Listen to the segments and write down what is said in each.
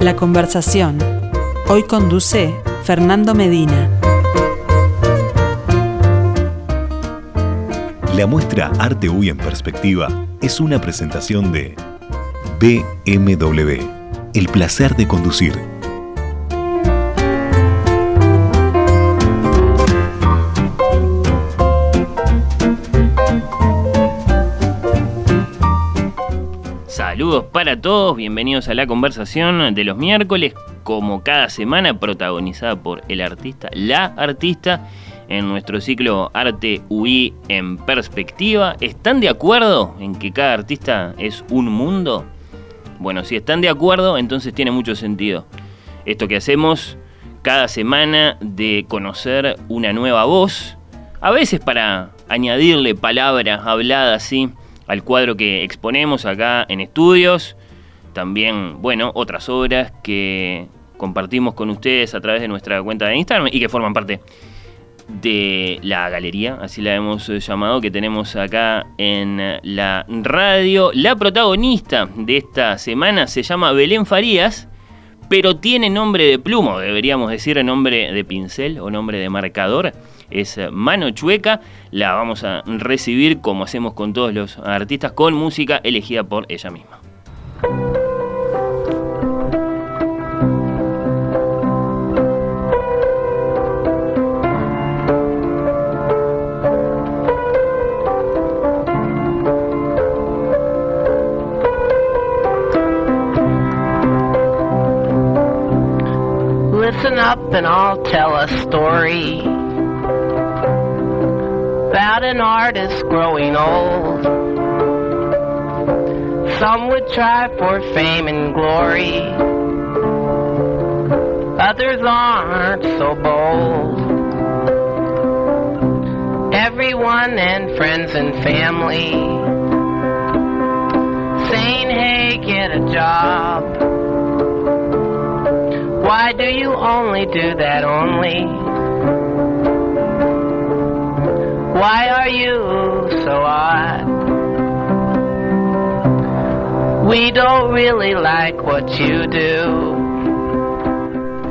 La conversación. Hoy conduce Fernando Medina. La muestra Arte UI en Perspectiva es una presentación de BMW, el placer de conducir. Para todos, bienvenidos a la conversación de los miércoles, como cada semana protagonizada por el artista, la artista, en nuestro ciclo Arte UI en perspectiva. ¿Están de acuerdo en que cada artista es un mundo? Bueno, si están de acuerdo, entonces tiene mucho sentido. Esto que hacemos cada semana de conocer una nueva voz, a veces para añadirle palabras habladas, ¿sí? Al cuadro que exponemos acá en estudios. También, bueno, otras obras que compartimos con ustedes a través de nuestra cuenta de Instagram y que forman parte de la galería, así la hemos llamado, que tenemos acá en la radio. La protagonista de esta semana se llama Belén Farías, pero tiene nombre de plumo, deberíamos decir nombre de pincel o nombre de marcador es Mano Chueca. La vamos a recibir como hacemos con todos los artistas, con música elegida por ella misma. Up and I'll tell a story. about an artist growing old. Some would try for fame and glory, others aren't so bold. Everyone and friends and family saying, hey, get a job. Why do you only do that only? Why are you so odd? We don't really like what you do.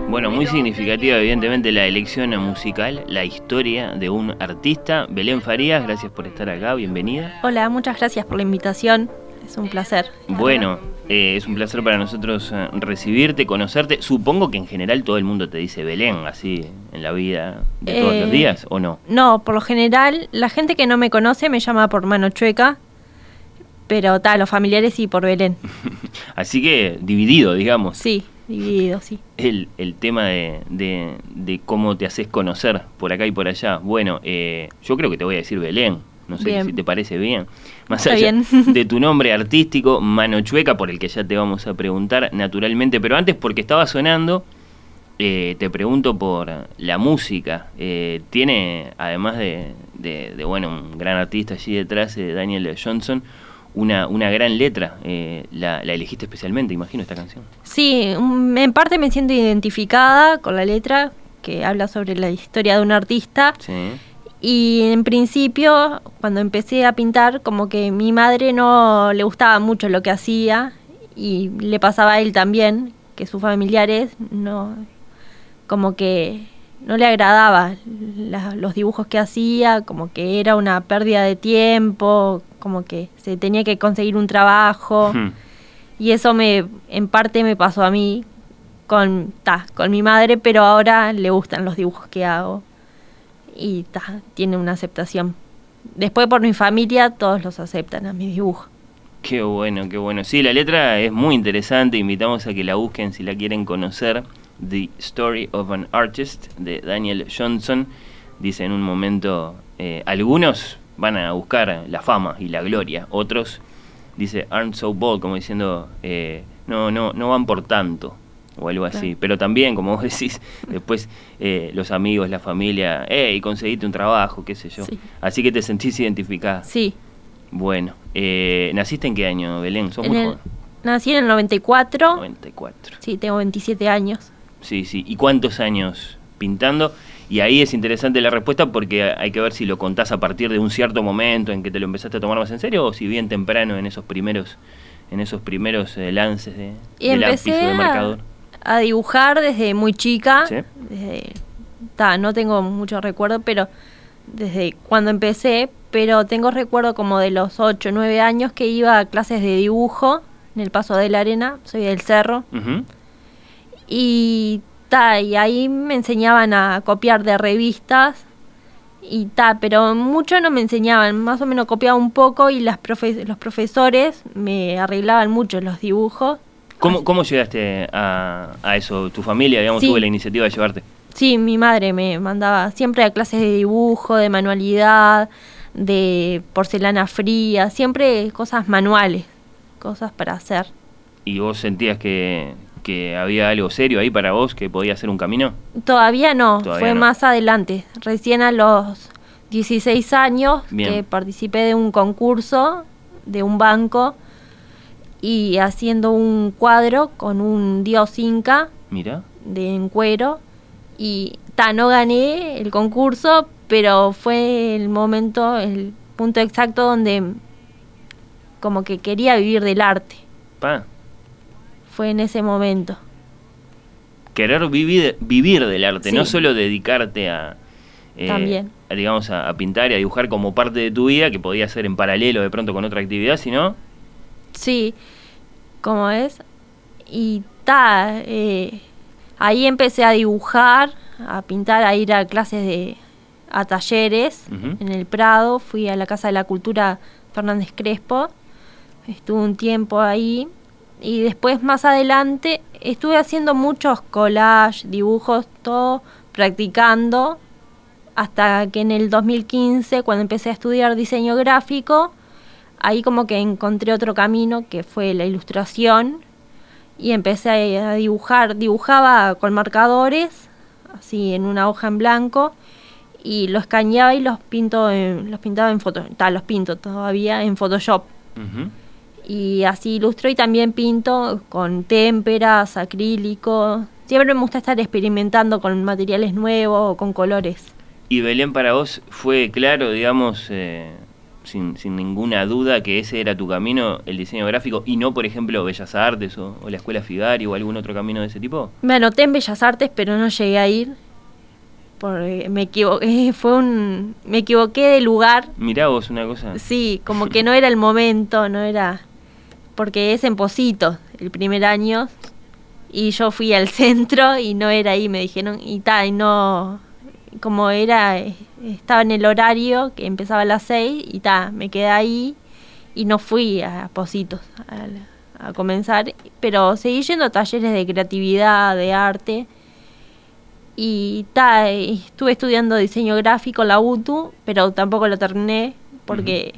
Bueno, muy significativa evidentemente la elección musical, la historia de un artista. Belén Farías, gracias por estar acá, bienvenida. Hola, muchas gracias por la invitación, es un placer. Bueno, eh, es un placer para nosotros eh, recibirte, conocerte. Supongo que en general todo el mundo te dice Belén, así en la vida de todos los eh, días, ¿o no? No, por lo general, la gente que no me conoce me llama por mano chueca, pero tal, los familiares sí por Belén. así que dividido, digamos. Sí, dividido, sí. El, el tema de, de, cómo te haces conocer por acá y por allá. Bueno, yo creo que te voy a decir Belén no sé si te parece bien. Más allá de tu nombre artístico, Mano Chueca, por el que ya te vamos a preguntar naturalmente, pero antes porque estaba sonando, eh, te pregunto por la música. Eh, tiene, además de, bueno, un gran artista allí detrás, de Daniel Johnson, una, una gran letra. Eh, la, la, elegiste especialmente, imagino, esta canción. Sí, en parte me siento identificada con la letra, que habla sobre la historia de un artista. Sí y en principio, cuando empecé a pintar, como que mi madre no le gustaba mucho lo que hacía y le pasaba a él también, que sus familiares no, como que no le agradaba los dibujos que hacía, como que era una pérdida de tiempo, como que se tenía que conseguir un trabajo. Y eso me, en parte me pasó a mí con, ta, con mi madre, pero ahora le gustan los dibujos que hago y tiene una aceptación. Después por mi familia todos los aceptan a mi dibujo. Qué bueno, qué bueno. Sí, la letra es muy interesante, invitamos a que la busquen si la quieren conocer. The Story of an Artist de Daniel Johnson. Dice en un momento, eh, algunos van a buscar la fama y la gloria, otros, dice, aren't so bold, como diciendo, eh, no, no, no van por tanto o algo así. Pero también, como vos decís, después eh, los amigos, la familia, hey, conseguiste un trabajo, qué sé yo. Así que te sentís identificada. Sí. Bueno, eh, ¿naciste en qué año, Belén? ¿Sos muy joven? Nací en el 94. 94. Sí, tengo 27 años. Sí, sí. ¿Y cuántos años pintando? Y ahí es interesante la respuesta porque hay que ver si lo contás a partir de un cierto momento en que te lo empezaste a tomar más en serio o si bien temprano en esos primeros en esos primeros eh, lances de, y de lápiz o de marcador a dibujar desde muy chica. no tengo mucho recuerdo, pero desde cuando empecé, pero tengo recuerdo como de los 8 o 9 años que iba a clases de dibujo en el Paso de la Arena, soy del Cerro. Y, ta, y ahí me enseñaban a copiar de revistas y ta, pero mucho no me enseñaban, más o menos copiaba un poco y las los profesores me arreglaban mucho los dibujos. ¿Cómo, cómo llegaste a, eso? ¿Tu familia, digamos, tuvo la iniciativa de llevarte? Sí, mi madre me mandaba siempre a clases de dibujo, de manualidad, de porcelana fría, siempre cosas manuales, cosas para hacer. ¿Y vos sentías que, que había algo serio ahí para vos que podía ser un camino? Todavía no, fue más adelante. Recién a los 16 años que participé de un concurso de un banco y haciendo un cuadro con un dios inca Mira. de en cuero y ta, no gané el concurso, pero fue el momento, el punto exacto donde como que quería vivir del arte. Pa fue en ese momento. Querer vivir, vivir del arte, no solo dedicarte a, eh, digamos, a, pintar y a dibujar como parte de tu vida, que podía ser en paralelo de pronto con otra actividad, sino... Sí, como es. Y ta, eh, ahí empecé a dibujar, a pintar, a ir a clases de a talleres en el Prado, fui a la Casa de la Cultura Fernández Crespo, estuve un tiempo ahí. Y después más adelante estuve haciendo muchos collages, dibujos, todo practicando hasta que en el 2015 cuando empecé a estudiar diseño gráfico ahí como que encontré otro camino que fue la ilustración y empecé a dibujar, dibujaba con marcadores así en una hoja en blanco y los escaneaba y los pinto los pintaba en foto, los pinto todavía en Photoshop y así ilustro y también pinto con témperas, acrílico. Siempre me gusta estar experimentando con materiales nuevos o con colores. ¿Y Belén para vos fue claro, digamos, eh, sin, sin, ninguna duda que ese era tu camino, el diseño gráfico, y no, por ejemplo, Bellas Artes o, la Escuela Figari o algún otro camino de ese tipo? Me anoté en Bellas Artes, pero no llegué a ir. Porque me equivoqué, fue un, me equivoqué de lugar. Mirá vos una cosa. Sí, como que no era el momento, no era porque es en Posito el primer año y yo fui al centro y no era ahí, me dijeron, y tal, y no, como era, estaba en el horario que empezaba a las seis y tal, me quedé ahí y no fui a Positos a, a, comenzar, pero seguí yendo a talleres de creatividad, de arte y tal, estuve estudiando diseño gráfico, la UTU, pero tampoco lo terminé porque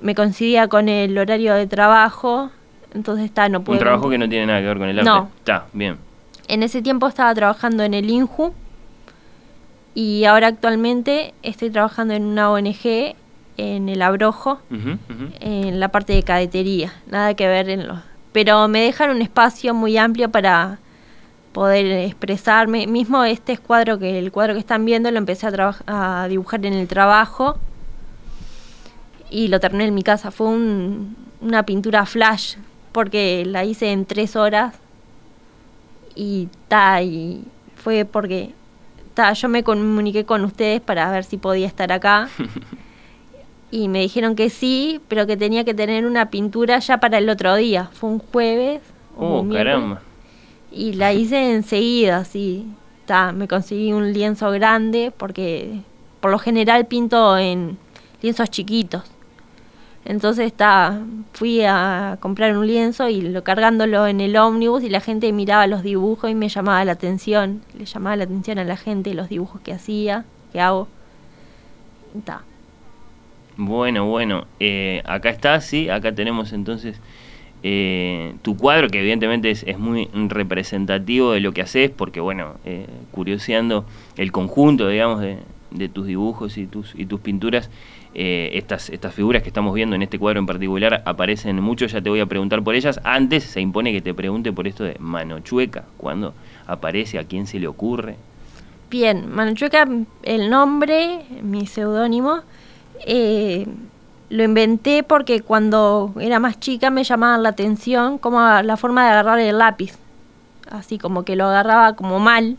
me coincidía con el horario de trabajo, entonces está, no puedo. Un trabajo que no tiene nada que ver con el arte. No. Está, bien. En ese tiempo estaba trabajando en el INJU y ahora actualmente estoy trabajando en una ONG en el Abrojo, en la parte de cadetería, nada que ver en los... Pero me dejan un espacio muy amplio para poder expresarme. Mismo este cuadro que el cuadro que están viendo lo empecé a, a dibujar en el trabajo y lo terminé en mi casa. Fue una pintura flash porque la hice en tres horas y ta, y fue porque ta, yo me comuniqué con ustedes para ver si podía estar acá y me dijeron que sí, pero que tenía que tener una pintura ya para el otro día. Fue un jueves. Oh, caramba. Y la hice enseguida, así. Ta, me conseguí un lienzo grande porque por lo general pinto en lienzos chiquitos. Entonces está, fui a comprar un lienzo y lo cargándolo en el ómnibus y la gente miraba los dibujos y me llamaba la atención, le llamaba la atención a la gente los dibujos que hacía, que hago. Está. Bueno, bueno, eh, acá está, sí, acá tenemos entonces eh, tu cuadro, que evidentemente es, muy representativo de lo que haces, porque bueno, eh, curioseando el conjunto, digamos, de, de tus dibujos y tus, y tus pinturas, eh, estas, estas figuras que estamos viendo en este cuadro en particular aparecen mucho, ya te voy a preguntar por ellas. Antes se impone que te pregunte por esto de mano chueca, cuando aparece, a quién se le ocurre. Bien, mano chueca, el nombre, mi seudónimo, eh, lo inventé porque cuando era más chica me llamaba la atención como la forma de agarrar el lápiz. así como que lo agarraba como mal.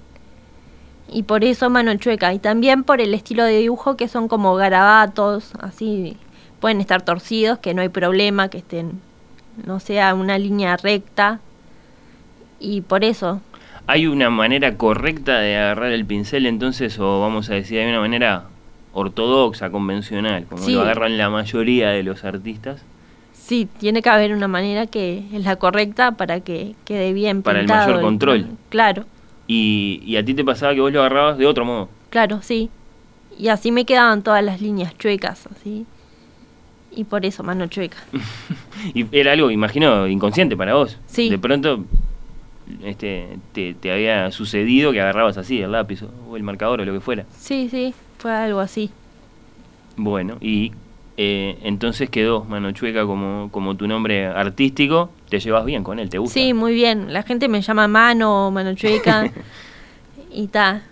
Y por eso mano chueca. Y también por el estilo de dibujo que son como garabatos, así pueden estar torcidos, que no hay problema, que estén, no sea una línea recta. Y por eso. ¿Hay una manera correcta de agarrar el pincel entonces, o vamos a decir, hay una manera ortodoxa, convencional, como lo agarran la mayoría de los artistas? Sí, tiene que haber una manera que es la correcta para que quede bien Para el mayor control. claro. Y, y a ti te pasaba que vos lo agarrabas de otro modo. Claro, sí. Y así me quedaban todas las líneas chuecas, así. Y por eso mano chueca. y era algo, imagino, inconsciente para vos. Sí. De pronto este, te, te, había sucedido que agarrabas así el lápiz o el marcador o lo que fuera. Sí, sí, fue algo así. Bueno, y eh, entonces quedó Mano Chueca como, como tu nombre artístico. ¿Te llevas bien con él? ¿Te gusta? Sí, muy bien. La gente me llama Mano, Mano Chueca. y ta.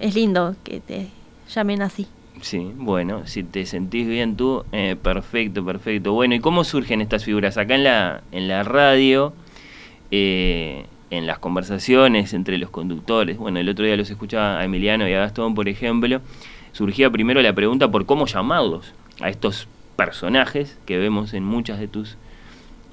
Es lindo que te llamen así. Sí, bueno, si te sentís bien tú, eh, perfecto, perfecto. Bueno, ¿y cómo surgen estas figuras? Acá en la, en la radio, eh, en las conversaciones entre los conductores, bueno, el otro día los escuchaba a Emiliano y a Gastón, por ejemplo, surgía primero la pregunta por cómo llamarlos a estos personajes que vemos en muchas de tus,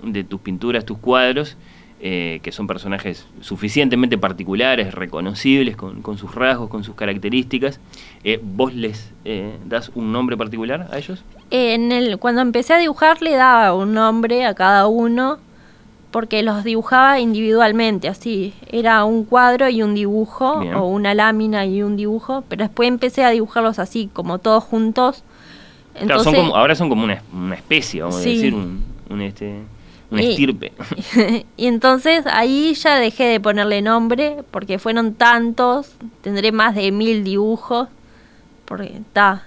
de tus pinturas, tus cuadros, eh, que son personajes suficientemente particulares, reconocibles, con, sus rasgos, con sus características. Eh, ¿Vos les eh, das un nombre particular a ellos? En el, cuando empecé a dibujar le daba un nombre a cada uno porque los dibujaba individualmente, así, era un cuadro y un dibujo, o una lámina y un dibujo, pero después empecé a dibujarlos así, como todos juntos, ahora son como una, especie, vamos a decir, un, este, estirpe. y entonces ahí ya dejé de ponerle nombre, porque fueron tantos, tendré más de mil dibujos, porque está,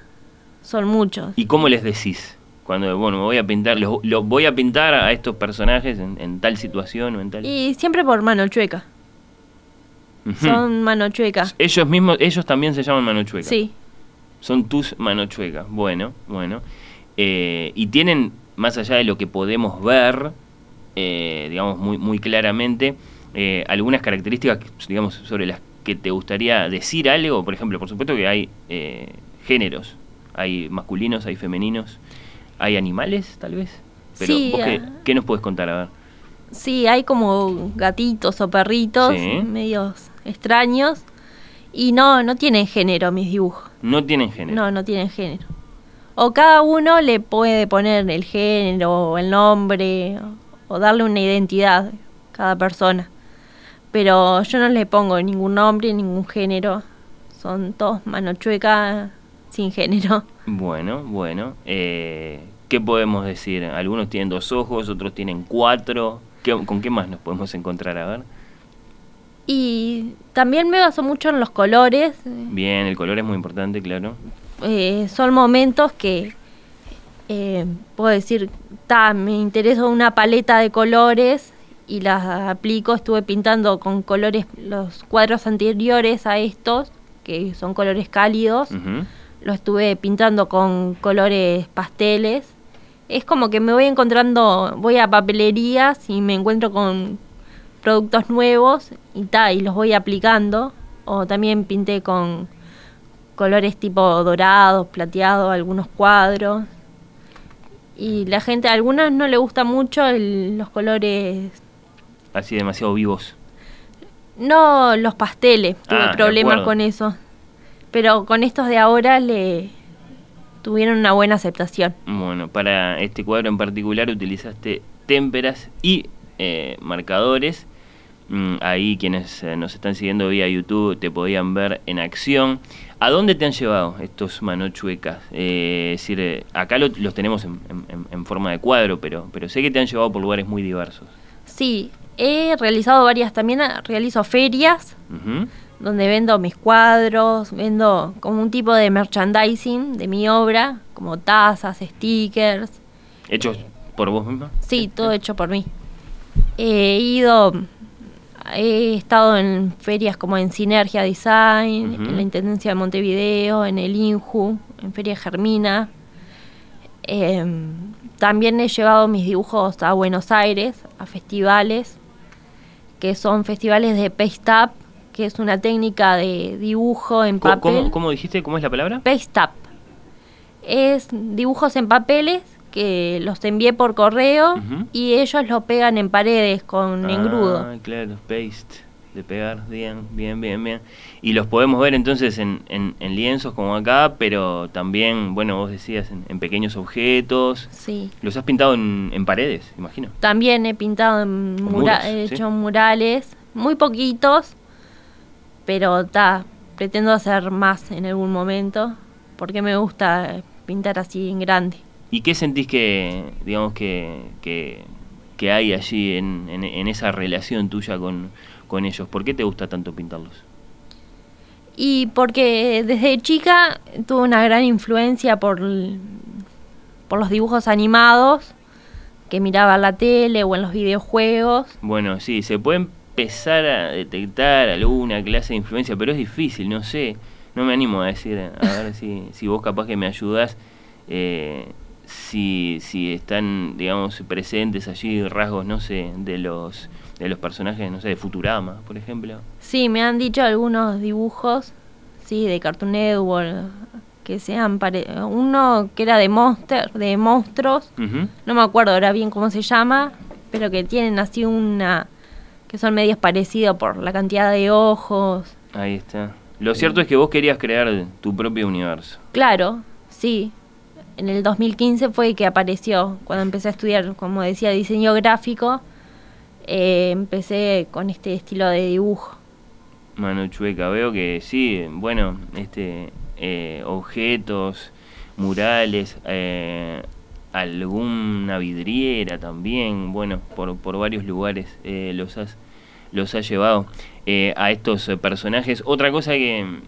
son muchos. ¿Y cómo les decís? Cuando, bueno, me voy a pintar, los, voy a pintar a estos personajes en, tal situación o en tal... Y siempre por mano chueca. Son mano chueca. Ellos mismos, ellos también se llaman mano chueca. Sí, son tus manochuecas. Bueno, bueno. Eh, y tienen, más allá de lo que podemos ver, eh, digamos, muy, muy claramente, eh, algunas características, digamos, sobre las que te gustaría decir algo. Por ejemplo, por supuesto que hay géneros. Hay masculinos, hay femeninos, hay animales, tal vez. Pero sí, ¿vos qué, nos puedes contar? A ver. Sí, hay como gatitos o perritos medios extraños y no, no tienen género mis dibujos. No tienen género. No, no tienen género. O cada uno le puede poner el género o el nombre o, darle una identidad a cada persona. Pero yo no le pongo ningún nombre, ningún género. Son todos mano chueca sin género. Bueno, bueno. Eh, ¿Qué podemos decir? Algunos tienen dos ojos, otros tienen cuatro. ¿Con qué más nos podemos encontrar? A ver. Y también me baso mucho en los colores. Bien, el color es muy importante, claro. Eh, son momentos que eh, puedo decir, ta, me interesa una paleta de colores y las aplico. Estuve pintando con colores los cuadros anteriores a estos, que son colores cálidos. Lo estuve pintando con colores pasteles. Es como que me voy encontrando, voy a papelerías y me encuentro con productos nuevos y, ta, y los voy aplicando. O también pinté con colores tipo dorados, plateados, algunos cuadros. Y la gente, a algunas no le gusta mucho los colores... Así demasiado vivos. No, los pasteles, tuve ah, problemas con eso. Pero con estos de ahora le tuvieron una buena aceptación. Bueno, para este cuadro en particular utilizaste témperas y eh, marcadores ahí quienes eh, nos están siguiendo vía YouTube te podían ver en acción. ¿A dónde te han llevado estos manochuecas? Eh, es decir, eh, acá los tenemos en, forma de cuadro, pero, pero sé que te han llevado por lugares muy diversos. Sí, he realizado varias, también realizo ferias, donde vendo mis cuadros, vendo como un tipo de merchandising de mi obra, como tazas, stickers. ¿Hechos por vos misma? Sí, todo hecho por mí. He ido he estado en ferias como en Sinergia Design, en la Intendencia de Montevideo, en el INJU, en Feria Germina. Em, también he llevado mis dibujos a Buenos Aires, a festivales, que son festivales de paste up, que es una técnica de dibujo en papel. ¿Cómo, dijiste? ¿Cómo es la palabra? Paste up. Es dibujos en papeles que los envié por correo y ellos lo pegan en paredes con engrudo. Ah, claro, paste de pegar, bien, bien, bien, bien. Y los podemos ver entonces en, en, lienzos como acá, pero también, bueno, vos decías, en, pequeños objetos. Sí. ¿Los has pintado en, paredes, imagino? También he pintado en murales, he hecho murales, muy poquitos, pero está, pretendo hacer más en algún momento, porque me gusta pintar así en grande. ¿Y qué sentís que, digamos, que, que, que hay allí en, en esa relación tuya con con ellos? ¿Por qué te gusta tanto pintarlos? Y porque desde chica tuve una gran influencia por, por los dibujos animados que miraba en la tele o en los videojuegos. Bueno, sí, se puede empezar a detectar alguna clase de influencia, pero es difícil, no sé. No me animo a decir, a ver si, si vos capaz que me ayudás, eh, si, si están, digamos, presentes allí rasgos, no sé, de los de los personajes, no sé, de Futurama, por ejemplo. Sí, me han dicho algunos dibujos, sí, de Cartoon Network, que sean pare uno que era de monster, de monstruos, no me acuerdo ahora bien cómo se llama, pero que tienen así una que son medios parecidos por la cantidad de ojos. Ahí está. Lo cierto es que vos querías crear tu propio universo. Claro, sí. En el 2015 fue que apareció, cuando empecé a estudiar, como decía, diseño gráfico eh, empecé con este estilo de dibujo. Manu Chueca, veo que sí, bueno, este eh, objetos, murales, eh, alguna vidriera también, bueno, por, por varios lugares los has los has llevado a estos personajes. Otra cosa que,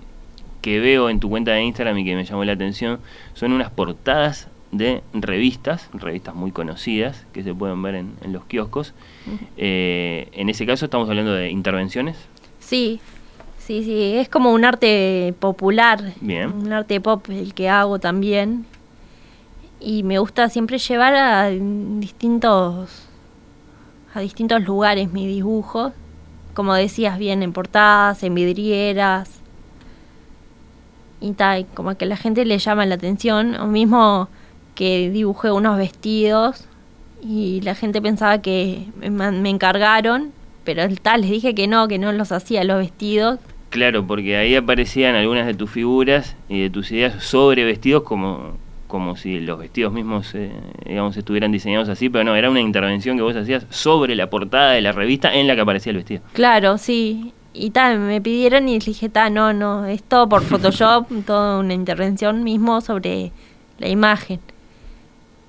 que veo en tu cuenta de Instagram y que me llamó la atención son unas portadas de revistas, revistas muy conocidas que se pueden ver en, los kioscos. Eh, en ese caso estamos hablando de intervenciones. Sí, sí, sí, es como un arte popular, Bien. un arte pop el que hago también. Y me gusta siempre llevar a distintos a distintos lugares mis dibujos, como decías bien, en portadas, en vidrieras. Y tal, como que la gente le llama la atención, o mismo que dibujé unos vestidos y la gente pensaba que me, encargaron, pero tal, les dije que no, que no los hacía los vestidos. Claro, porque ahí aparecían algunas de tus figuras y de tus ideas sobre vestidos como, como si los vestidos mismos, eh, digamos, estuvieran diseñados así, pero no, era una intervención que vos hacías sobre la portada de la revista en la que aparecía el vestido. Claro, sí. Y tal, me pidieron y les dije, ta, no, no, es todo por Photoshop, toda una intervención mismo sobre la imagen.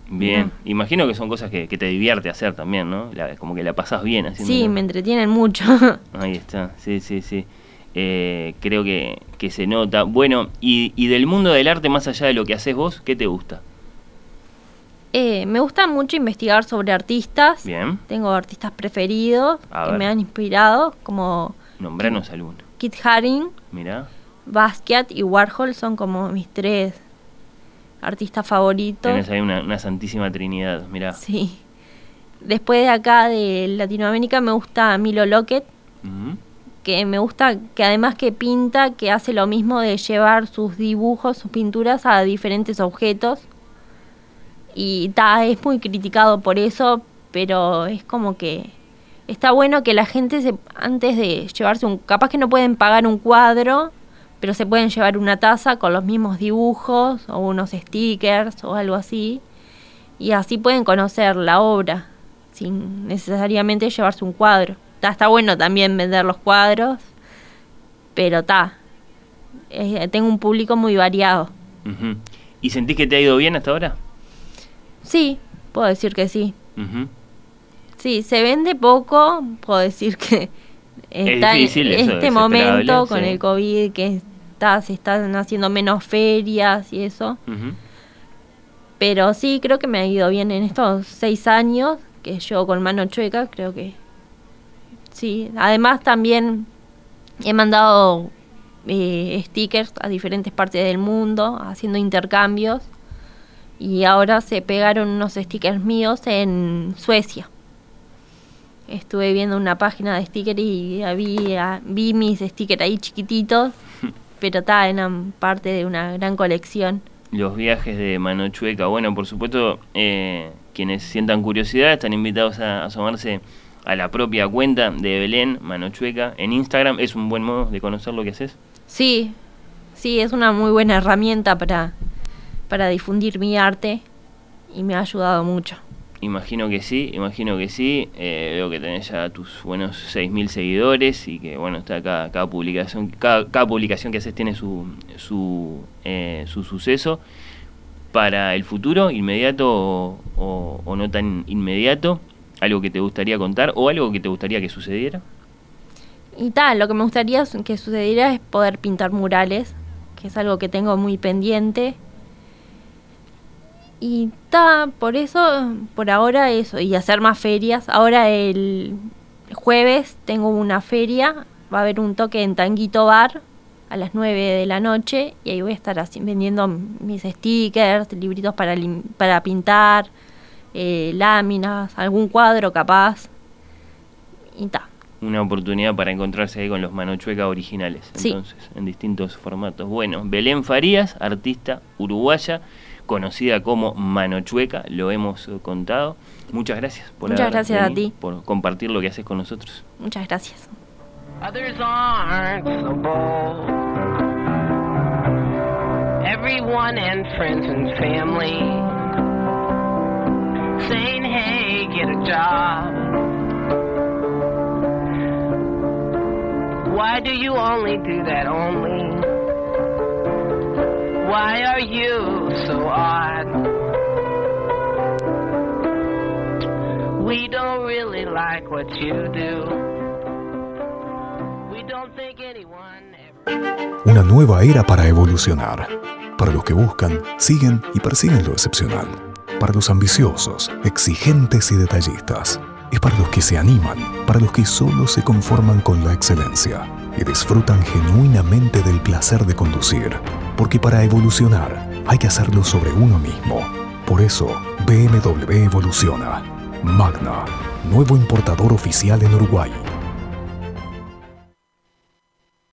Bien, imagino que son cosas que, te divierte hacer también, ¿no? como que la pasas bien haciendo. Sí, me entretienen mucho. Ahí está, sí, sí, sí. Eh, creo que, se nota. Bueno, y, del mundo del arte, más allá de lo que haces vos, ¿qué te gusta? Eh, me gusta mucho investigar sobre artistas. Bien. Tengo artistas preferidos que me han inspirado, como... Nombranos alguno. Kit Haring. Mira. Basquiat y Warhol son como mis tres artista favorito. Tienes ahí una, santísima trinidad, mira. Sí. Después de acá de Latinoamérica me gusta Milo Lockett, que me gusta que además que pinta, que hace lo mismo de llevar sus dibujos, sus pinturas a diferentes objetos. Y ta, es muy criticado por eso, pero es como que está bueno que la gente se, antes de llevarse un, capaz que no pueden pagar un cuadro, pero se pueden llevar una taza con los mismos dibujos o unos stickers o algo así y así pueden conocer la obra sin necesariamente llevarse un cuadro. Está, bueno también vender los cuadros, pero está. Eh, tengo un público muy variado. ¿Y sentís que te ha ido bien hasta ahora? Sí, puedo decir que sí. Sí, se vende poco, puedo decir que está en este momento con el COVID que está, se están haciendo menos ferias y eso. Pero sí, creo que me ha ido bien en estos seis años que yo con mano chueca, creo que sí. Además también he mandado eh, stickers a diferentes partes del mundo, haciendo intercambios. Y ahora se pegaron unos stickers míos en Suecia. Estuve viendo una página de stickers y había, vi mis stickers ahí chiquititos, pero está, eran parte de una gran colección. Los viajes de Mano Chueca, bueno, por supuesto, eh, quienes sientan curiosidad están invitados a asomarse a la propia cuenta de Belén Mano Chueca en Instagram. ¿Es un buen modo de conocer lo que haces? Sí, sí, es una muy buena herramienta para, para difundir mi arte y me ha ayudado mucho. Imagino que sí, imagino que sí. Eh, veo que tenés ya tus buenos 6.000 seguidores y que bueno, está cada, cada publicación cada, publicación que haces tiene su, su, eh, su suceso. Para el futuro, inmediato o, o, no tan inmediato, algo que te gustaría contar o algo que te gustaría que sucediera. Y tal, lo que me gustaría que sucediera es poder pintar murales, que es algo que tengo muy pendiente y está, por eso, por ahora eso, y hacer más ferias. Ahora el jueves tengo una feria, va a haber un toque en Tanguito Bar a las 9 de la noche y ahí voy a estar así, vendiendo mis stickers, libritos para, para pintar, eh, láminas, algún cuadro capaz. Y está. Una oportunidad para encontrarse ahí con los Manochueca originales, entonces, en distintos formatos. Bueno, Belén Farías, artista uruguaya conocida como Manochueca, lo hemos contado. Muchas gracias por Muchas gracias a ti. por compartir lo que haces con nosotros. Muchas gracias. Others aren't so bold. Everyone and friends and family saying, hey, get a job. Why do you only do that only? Why are you so odd? We don't really like what you do. We don't think anyone ever... Una nueva era para evolucionar. Para los que buscan, siguen y persiguen lo excepcional. Para los ambiciosos, exigentes y detallistas. Es para los que se animan, para los que solo se conforman con la excelencia y disfrutan genuinamente del placer de conducir porque para evolucionar hay que hacerlo sobre uno mismo. Por eso, BMW evoluciona. Magna, nuevo importador oficial en Uruguay.